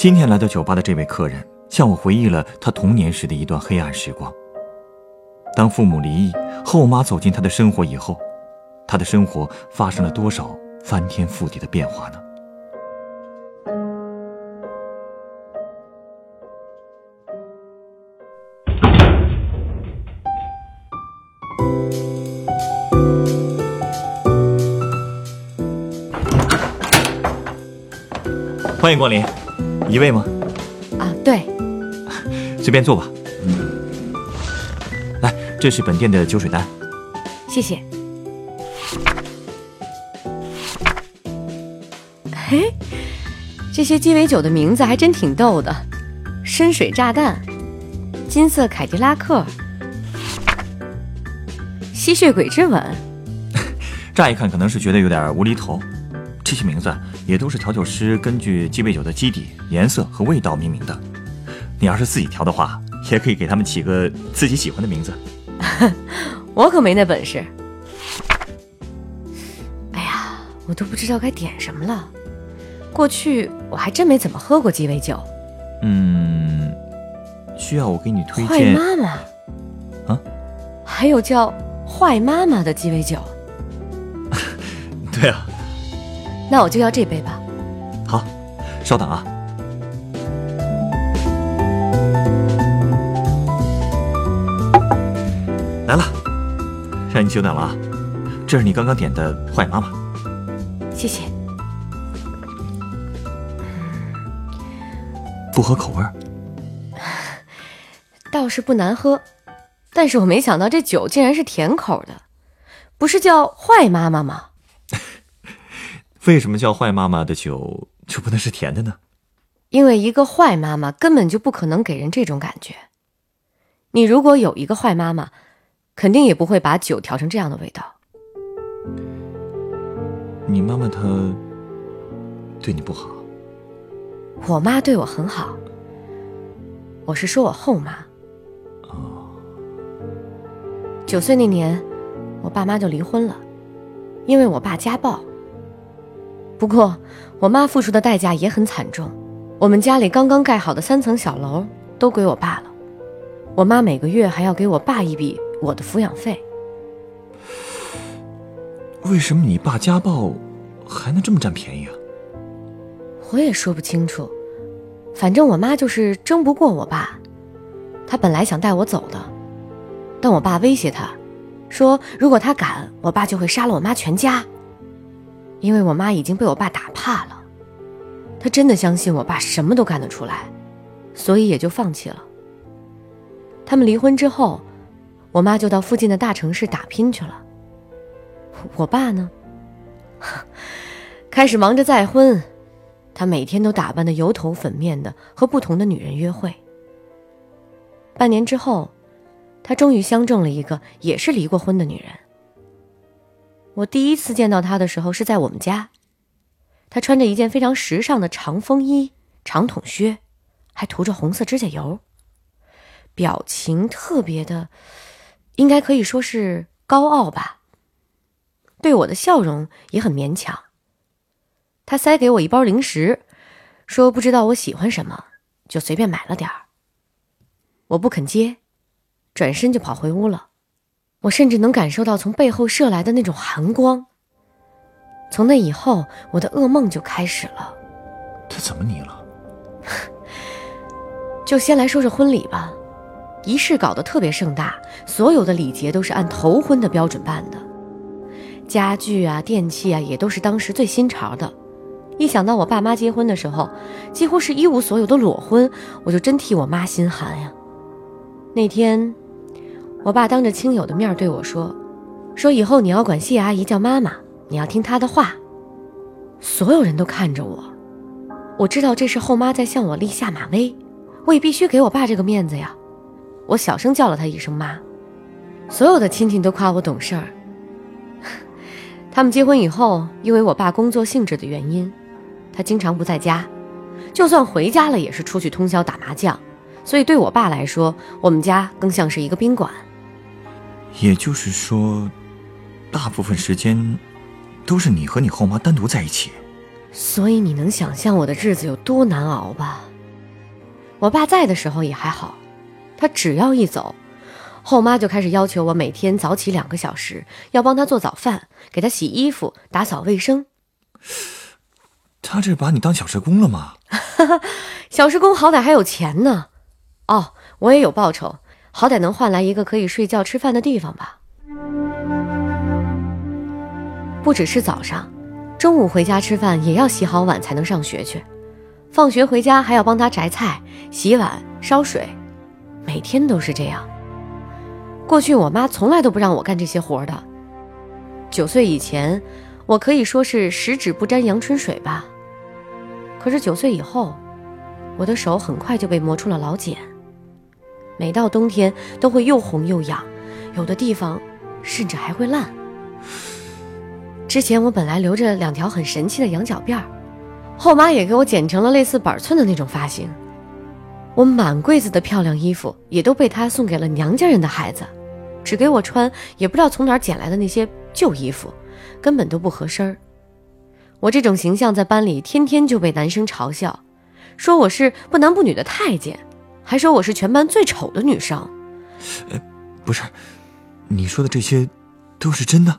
今天来到酒吧的这位客人，向我回忆了他童年时的一段黑暗时光。当父母离异，后妈走进他的生活以后，他的生活发生了多少翻天覆地的变化呢？欢迎光临。一位吗？啊，对，随便坐吧。来，这是本店的酒水单。谢谢。嘿，这些鸡尾酒的名字还真挺逗的：深水炸弹、金色凯迪拉克、吸血鬼之吻。乍一看可能是觉得有点无厘头。这些名字也都是调酒师根据鸡尾酒的基底、颜色和味道命名的。你要是自己调的话，也可以给他们起个自己喜欢的名字。我可没那本事。哎呀，我都不知道该点什么了。过去我还真没怎么喝过鸡尾酒。嗯，需要我给你推荐？坏妈妈。啊？还有叫坏妈妈的鸡尾酒？对啊。那我就要这杯吧。好，稍等啊。来了，让你久等了啊。这是你刚刚点的坏妈妈。谢谢。不合口味儿？倒是不难喝，但是我没想到这酒竟然是甜口的。不是叫坏妈妈吗？为什么叫坏妈妈的酒就不能是甜的呢？因为一个坏妈妈根本就不可能给人这种感觉。你如果有一个坏妈妈，肯定也不会把酒调成这样的味道。你妈妈她对你不好？我妈对我很好。我是说我后妈。哦。九岁那年，我爸妈就离婚了，因为我爸家暴。不过，我妈付出的代价也很惨重。我们家里刚刚盖好的三层小楼都归我爸了，我妈每个月还要给我爸一笔我的抚养费。为什么你爸家暴还能这么占便宜啊？我也说不清楚，反正我妈就是争不过我爸。她本来想带我走的，但我爸威胁她，说如果她敢，我爸就会杀了我妈全家。因为我妈已经被我爸打怕了，她真的相信我爸什么都干得出来，所以也就放弃了。他们离婚之后，我妈就到附近的大城市打拼去了。我爸呢，开始忙着再婚，他每天都打扮的油头粉面的，和不同的女人约会。半年之后，他终于相中了一个也是离过婚的女人。我第一次见到他的时候是在我们家，他穿着一件非常时尚的长风衣、长筒靴，还涂着红色指甲油，表情特别的，应该可以说是高傲吧。对我的笑容也很勉强。他塞给我一包零食，说不知道我喜欢什么，就随便买了点儿。我不肯接，转身就跑回屋了。我甚至能感受到从背后射来的那种寒光。从那以后，我的噩梦就开始了。他怎么你了？就先来说说婚礼吧，仪式搞得特别盛大，所有的礼节都是按头婚的标准办的，家具啊、电器啊也都是当时最新潮的。一想到我爸妈结婚的时候，几乎是一无所有的裸婚，我就真替我妈心寒呀。那天。我爸当着亲友的面对我说：“说以后你要管谢阿姨叫妈妈，你要听她的话。”所有人都看着我，我知道这是后妈在向我立下马威，我也必须给我爸这个面子呀。我小声叫了他一声妈。所有的亲戚都夸我懂事儿。他们结婚以后，因为我爸工作性质的原因，他经常不在家，就算回家了，也是出去通宵打麻将。所以对我爸来说，我们家更像是一个宾馆。也就是说，大部分时间都是你和你后妈单独在一起。所以你能想象我的日子有多难熬吧？我爸在的时候也还好，他只要一走。后妈就开始要求我每天早起两个小时，要帮他做早饭，给他洗衣服、打扫卫生。他这把你当小时工了吗？小时工好歹还有钱呢。哦，我也有报酬，好歹能换来一个可以睡觉吃饭的地方吧。不只是早上，中午回家吃饭也要洗好碗才能上学去。放学回家还要帮他摘菜、洗碗、烧水，每天都是这样。过去我妈从来都不让我干这些活的。九岁以前，我可以说是十指不沾阳春水吧。可是九岁以后，我的手很快就被磨出了老茧。每到冬天都会又红又痒，有的地方甚至还会烂。之前我本来留着两条很神奇的羊角辫儿，后妈也给我剪成了类似板寸的那种发型。我满柜子的漂亮衣服也都被她送给了娘家人的孩子。只给我穿，也不知道从哪儿捡来的那些旧衣服，根本都不合身儿。我这种形象在班里天天就被男生嘲笑，说我是不男不女的太监，还说我是全班最丑的女生。呃，不是，你说的这些都是真的？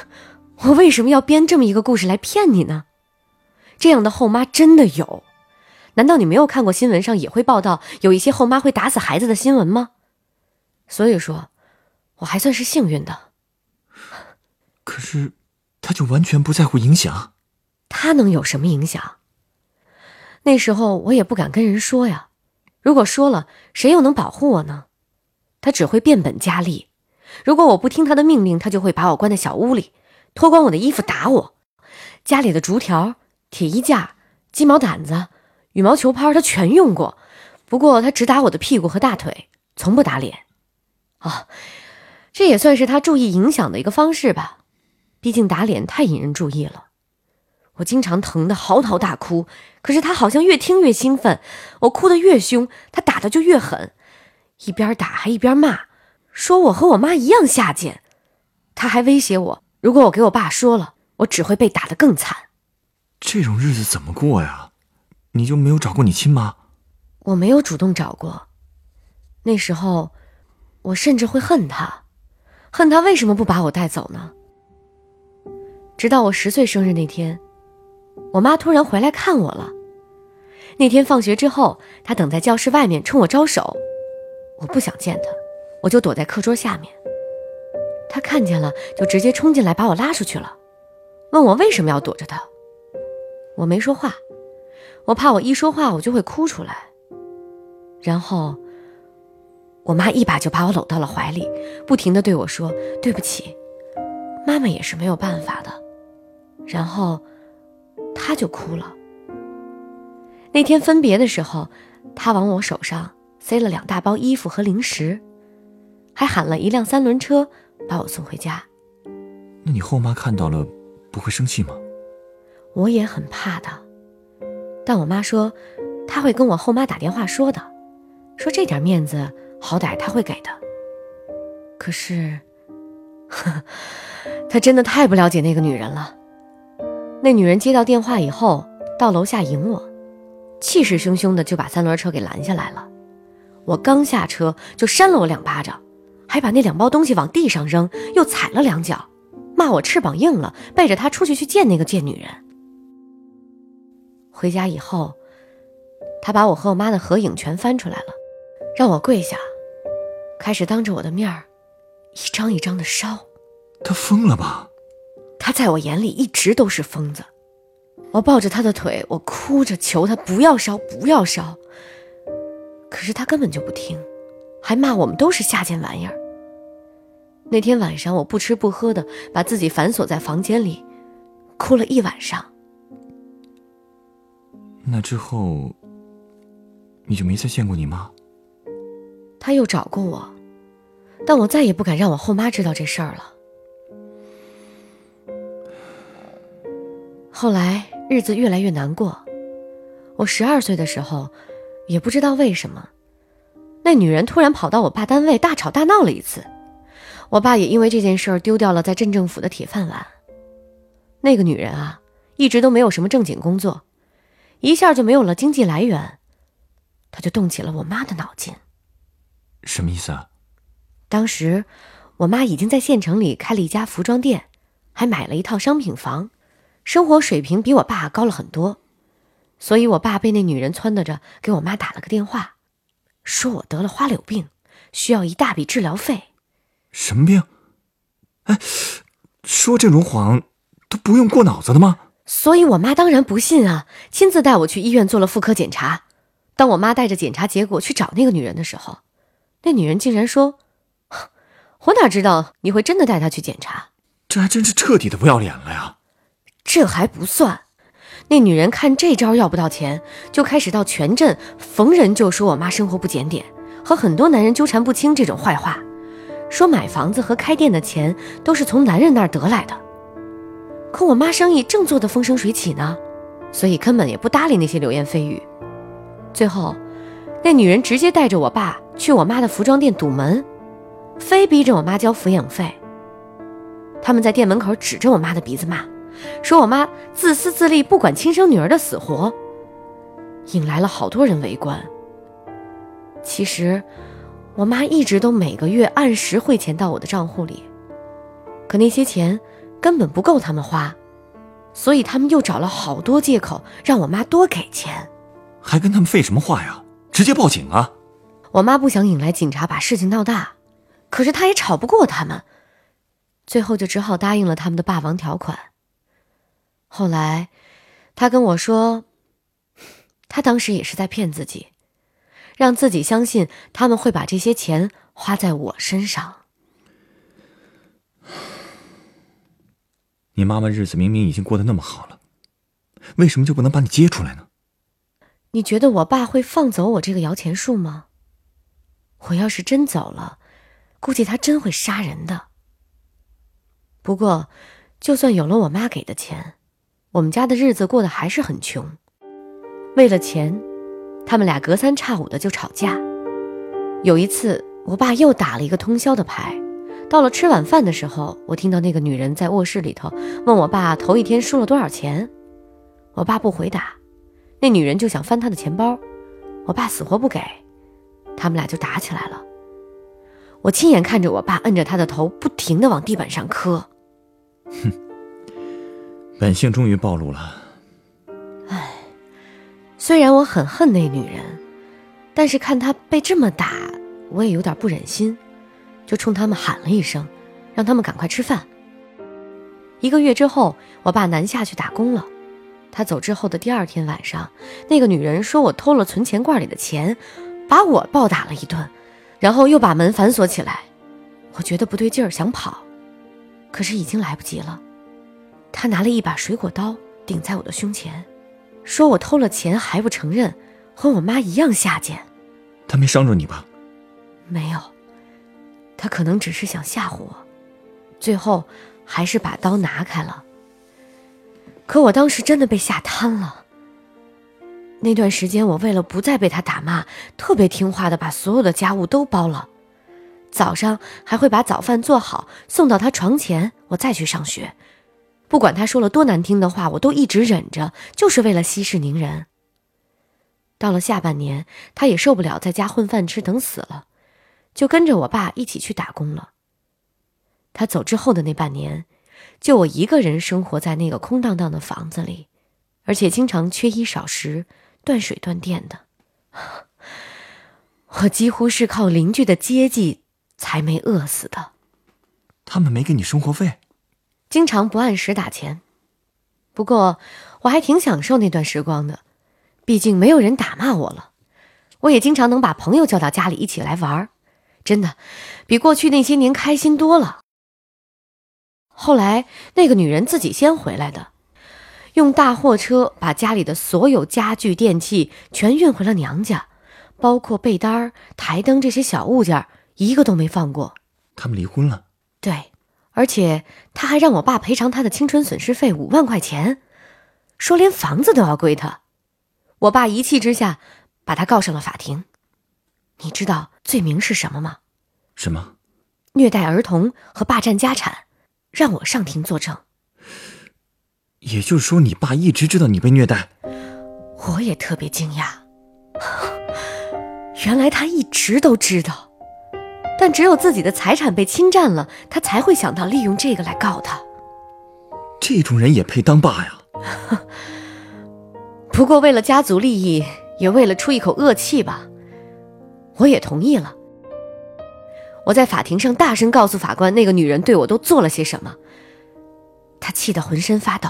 我为什么要编这么一个故事来骗你呢？这样的后妈真的有？难道你没有看过新闻上也会报道有一些后妈会打死孩子的新闻吗？所以说。我还算是幸运的，可是，他就完全不在乎影响？他能有什么影响？那时候我也不敢跟人说呀，如果说了，谁又能保护我呢？他只会变本加厉，如果我不听他的命令，他就会把我关在小屋里，脱光我的衣服打我。家里的竹条、铁衣架、鸡毛掸子、羽毛球拍，他全用过，不过他只打我的屁股和大腿，从不打脸。啊。这也算是他注意影响的一个方式吧，毕竟打脸太引人注意了。我经常疼得嚎啕大哭，可是他好像越听越兴奋。我哭得越凶，他打的就越狠，一边打还一边骂，说我和我妈一样下贱。他还威胁我，如果我给我爸说了，我只会被打得更惨。这种日子怎么过呀？你就没有找过你亲妈？我没有主动找过，那时候我甚至会恨他。恨他为什么不把我带走呢？直到我十岁生日那天，我妈突然回来看我了。那天放学之后，她等在教室外面冲我招手，我不想见她，我就躲在课桌下面。她看见了，就直接冲进来把我拉出去了，问我为什么要躲着她。我没说话，我怕我一说话我就会哭出来。然后。我妈一把就把我搂到了怀里，不停的对我说：“对不起，妈妈也是没有办法的。”然后，她就哭了。那天分别的时候，他往我手上塞了两大包衣服和零食，还喊了一辆三轮车把我送回家。那你后妈看到了不会生气吗？我也很怕的，但我妈说，她会跟我后妈打电话说的，说这点面子。好歹她会给的，可是，他真的太不了解那个女人了。那女人接到电话以后，到楼下迎我，气势汹汹的就把三轮车给拦下来了。我刚下车就扇了我两巴掌，还把那两包东西往地上扔，又踩了两脚，骂我翅膀硬了，背着他出去去见那个贱女人。回家以后，他把我和我妈的合影全翻出来了，让我跪下。开始当着我的面儿，一张一张的烧。他疯了吧？他在我眼里一直都是疯子。我抱着他的腿，我哭着求他不要烧，不要烧。可是他根本就不听，还骂我们都是下贱玩意儿。那天晚上，我不吃不喝的把自己反锁在房间里，哭了一晚上。那之后，你就没再见过你妈？他又找过我，但我再也不敢让我后妈知道这事儿了。后来日子越来越难过。我十二岁的时候，也不知道为什么，那女人突然跑到我爸单位大吵大闹了一次。我爸也因为这件事儿丢掉了在镇政府的铁饭碗。那个女人啊，一直都没有什么正经工作，一下就没有了经济来源，她就动起了我妈的脑筋。什么意思啊？当时，我妈已经在县城里开了一家服装店，还买了一套商品房，生活水平比我爸高了很多。所以，我爸被那女人撺掇着给我妈打了个电话，说我得了花柳病，需要一大笔治疗费。什么病？哎，说这种谎都不用过脑子的吗？所以我妈当然不信啊，亲自带我去医院做了妇科检查。当我妈带着检查结果去找那个女人的时候，那女人竟然说：“我哪知道你会真的带她去检查？”这还真是彻底的不要脸了呀！这还不算，那女人看这招要不到钱，就开始到全镇逢人就说我妈生活不检点，和很多男人纠缠不清这种坏话。说买房子和开店的钱都是从男人那儿得来的，可我妈生意正做得风生水起呢，所以根本也不搭理那些流言蜚语。最后，那女人直接带着我爸去我妈的服装店堵门，非逼着我妈交抚养费。他们在店门口指着我妈的鼻子骂，说我妈自私自利，不管亲生女儿的死活，引来了好多人围观。其实。我妈一直都每个月按时汇钱到我的账户里，可那些钱根本不够他们花，所以他们又找了好多借口让我妈多给钱，还跟他们废什么话呀？直接报警啊！我妈不想引来警察把事情闹大，可是她也吵不过他们，最后就只好答应了他们的霸王条款。后来，他跟我说，他当时也是在骗自己。让自己相信他们会把这些钱花在我身上。你妈妈日子明明已经过得那么好了，为什么就不能把你接出来呢？你觉得我爸会放走我这个摇钱树吗？我要是真走了，估计他真会杀人的。不过，就算有了我妈给的钱，我们家的日子过得还是很穷。为了钱。他们俩隔三差五的就吵架。有一次，我爸又打了一个通宵的牌。到了吃晚饭的时候，我听到那个女人在卧室里头问我爸头一天输了多少钱。我爸不回答，那女人就想翻他的钱包，我爸死活不给，他们俩就打起来了。我亲眼看着我爸摁着他的头，不停的往地板上磕。哼，本性终于暴露了。唉虽然我很恨那女人，但是看她被这么打，我也有点不忍心，就冲他们喊了一声，让他们赶快吃饭。一个月之后，我爸南下去打工了。他走之后的第二天晚上，那个女人说我偷了存钱罐里的钱，把我暴打了一顿，然后又把门反锁起来。我觉得不对劲儿，想跑，可是已经来不及了。他拿了一把水果刀顶在我的胸前。说我偷了钱还不承认，和我妈一样下贱。他没伤着你吧？没有，他可能只是想吓唬我，最后还是把刀拿开了。可我当时真的被吓瘫了。那段时间，我为了不再被他打骂，特别听话的把所有的家务都包了，早上还会把早饭做好送到他床前，我再去上学。不管他说了多难听的话，我都一直忍着，就是为了息事宁人。到了下半年，他也受不了在家混饭吃等死了，就跟着我爸一起去打工了。他走之后的那半年，就我一个人生活在那个空荡荡的房子里，而且经常缺衣少食、断水断电的。我几乎是靠邻居的接济才没饿死的。他们没给你生活费？经常不按时打钱，不过我还挺享受那段时光的，毕竟没有人打骂我了。我也经常能把朋友叫到家里一起来玩儿，真的比过去那些年开心多了。后来那个女人自己先回来的，用大货车把家里的所有家具电器全运回了娘家，包括被单、台灯这些小物件，一个都没放过。他们离婚了。对，而且他还让我爸赔偿他的青春损失费五万块钱，说连房子都要归他。我爸一气之下把他告上了法庭。你知道罪名是什么吗？什么？虐待儿童和霸占家产，让我上庭作证。也就是说，你爸一直知道你被虐待。我也特别惊讶，原来他一直都知道，但只有自己的财产被侵占了，他才会想到利用这个来告他。这种人也配当爸呀？不过为了家族利益，也为了出一口恶气吧，我也同意了。我在法庭上大声告诉法官，那个女人对我都做了些什么。他气得浑身发抖，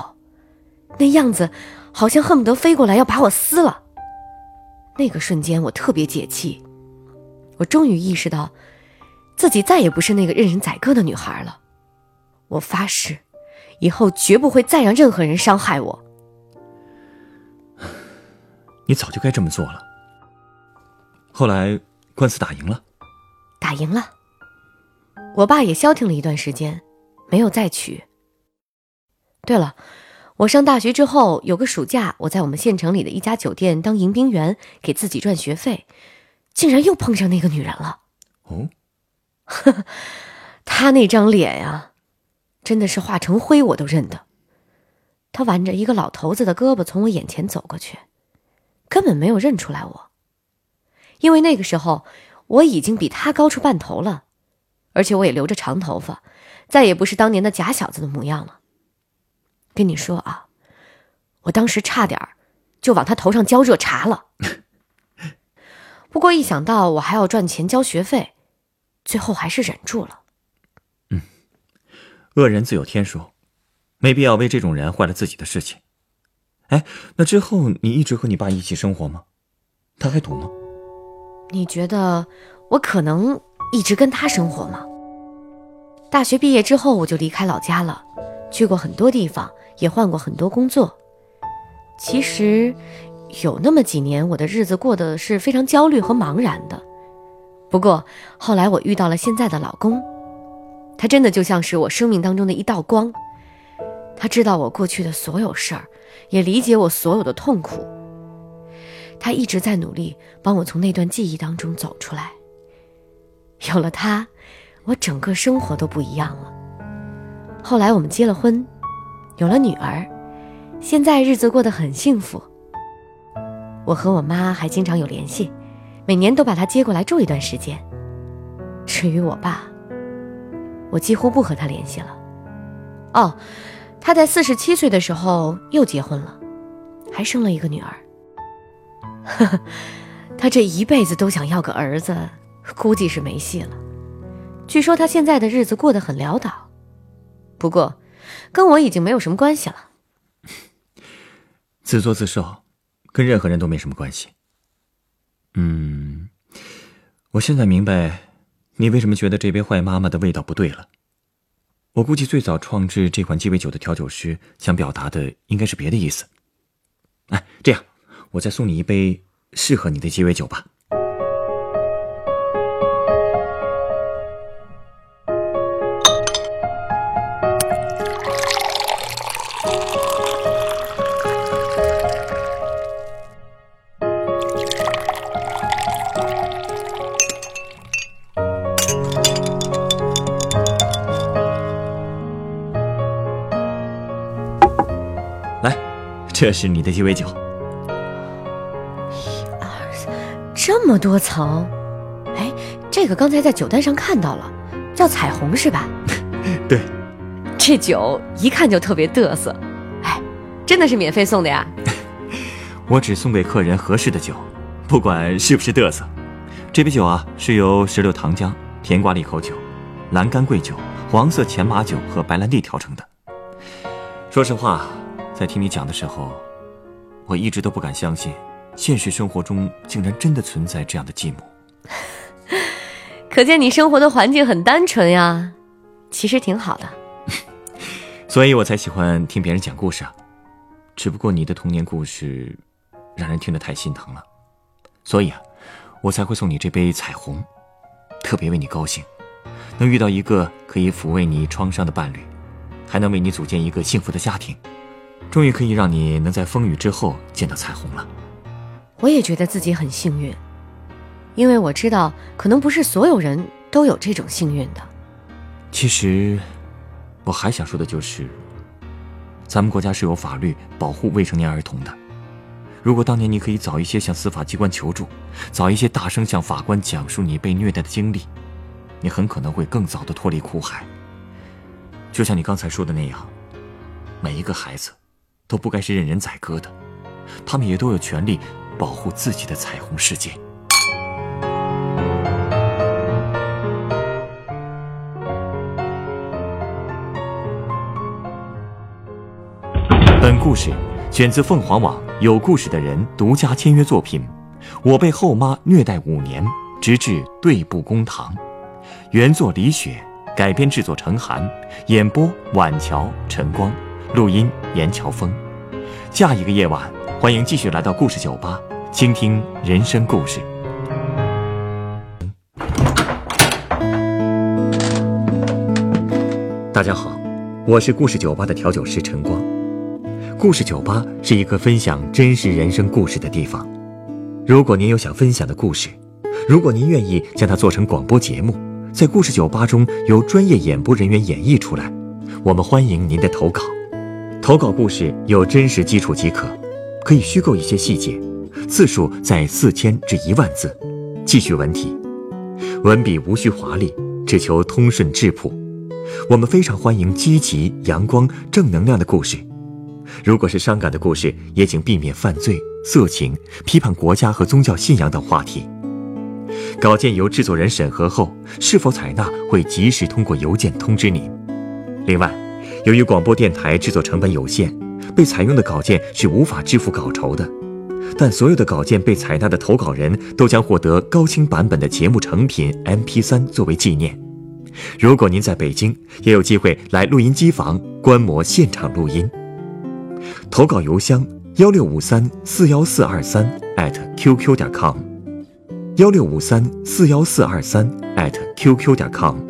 那样子好像恨不得飞过来要把我撕了。那个瞬间，我特别解气，我终于意识到，自己再也不是那个任人宰割的女孩了。我发誓，以后绝不会再让任何人伤害我。你早就该这么做了。后来官司打赢了，打赢了。我爸也消停了一段时间，没有再娶。对了，我上大学之后有个暑假，我在我们县城里的一家酒店当迎宾员，给自己赚学费，竟然又碰上那个女人了。哦，呵 他那张脸呀，真的是化成灰我都认得。他挽着一个老头子的胳膊从我眼前走过去。根本没有认出来我，因为那个时候我已经比他高出半头了，而且我也留着长头发，再也不是当年的假小子的模样了。跟你说啊，我当时差点就往他头上浇热茶了。不过一想到我还要赚钱交学费，最后还是忍住了。嗯，恶人自有天数，没必要为这种人坏了自己的事情。哎，那之后你一直和你爸一起生活吗？他还懂吗？你觉得我可能一直跟他生活吗？大学毕业之后我就离开老家了，去过很多地方，也换过很多工作。其实有那么几年，我的日子过得是非常焦虑和茫然的。不过后来我遇到了现在的老公，他真的就像是我生命当中的一道光。他知道我过去的所有事儿，也理解我所有的痛苦。他一直在努力帮我从那段记忆当中走出来。有了他，我整个生活都不一样了。后来我们结了婚，有了女儿，现在日子过得很幸福。我和我妈还经常有联系，每年都把他接过来住一段时间。至于我爸，我几乎不和他联系了。哦。他在四十七岁的时候又结婚了，还生了一个女儿。呵呵，他这一辈子都想要个儿子，估计是没戏了。据说他现在的日子过得很潦倒，不过跟我已经没有什么关系了。自作自受，跟任何人都没什么关系。嗯，我现在明白你为什么觉得这杯坏妈妈的味道不对了。我估计最早创制这款鸡尾酒的调酒师想表达的应该是别的意思。哎，这样，我再送你一杯适合你的鸡尾酒吧。这是你的鸡尾酒。一二三，这么多层。哎，这个刚才在酒单上看到了，叫彩虹是吧？对。这酒一看就特别嘚瑟。哎，真的是免费送的呀？我只送给客人合适的酒，不管是不是嘚瑟。这杯酒啊，是由石榴糖浆、甜瓜利口酒、蓝干桂酒、黄色前马酒和白兰地调成的。说实话。在听你讲的时候，我一直都不敢相信，现实生活中竟然真的存在这样的继母。可见你生活的环境很单纯呀，其实挺好的。所以我才喜欢听别人讲故事啊。只不过你的童年故事，让人听得太心疼了。所以啊，我才会送你这杯彩虹，特别为你高兴，能遇到一个可以抚慰你创伤的伴侣，还能为你组建一个幸福的家庭，终于可以让你能在风雨之后见到彩虹了。我也觉得自己很幸运，因为我知道，可能不是所有人都有这种幸运的。其实，我还想说的就是，咱们国家是有法律保护未成年儿童的。如果当年你可以早一些向司法机关求助，早一些大声向法官讲述你被虐待的经历，你很可能会更早的脱离苦海。就像你刚才说的那样，每一个孩子都不该是任人宰割的，他们也都有权利保护自己的彩虹世界。本故事选自凤凰网有故事的人独家签约作品《我被后妈虐待五年，直至对簿公堂》，原作李雪，改编制作陈寒，演播晚桥晨光，录音严乔峰。下一个夜晚，欢迎继续来到故事酒吧，倾听人生故事。大家好，我是故事酒吧的调酒师陈光。故事酒吧是一个分享真实人生故事的地方。如果您有想分享的故事，如果您愿意将它做成广播节目，在故事酒吧中由专业演播人员演绎出来，我们欢迎您的投稿。投稿故事有真实基础即可，可以虚构一些细节，字数在四千至一万字，记叙文体，文笔无需华丽，只求通顺质朴。我们非常欢迎积极、阳光、正能量的故事。如果是伤感的故事，也请避免犯罪、色情、批判国家和宗教信仰等话题。稿件由制作人审核后，是否采纳会及时通过邮件通知您。另外，由于广播电台制作成本有限，被采用的稿件是无法支付稿酬的。但所有的稿件被采纳的投稿人都将获得高清版本的节目成品 MP3 作为纪念。如果您在北京，也有机会来录音机房观摩现场录音。投稿邮箱：幺六五三四幺四二三 @QQ 点 com，幺六五三四幺四二三 @QQ 点 com。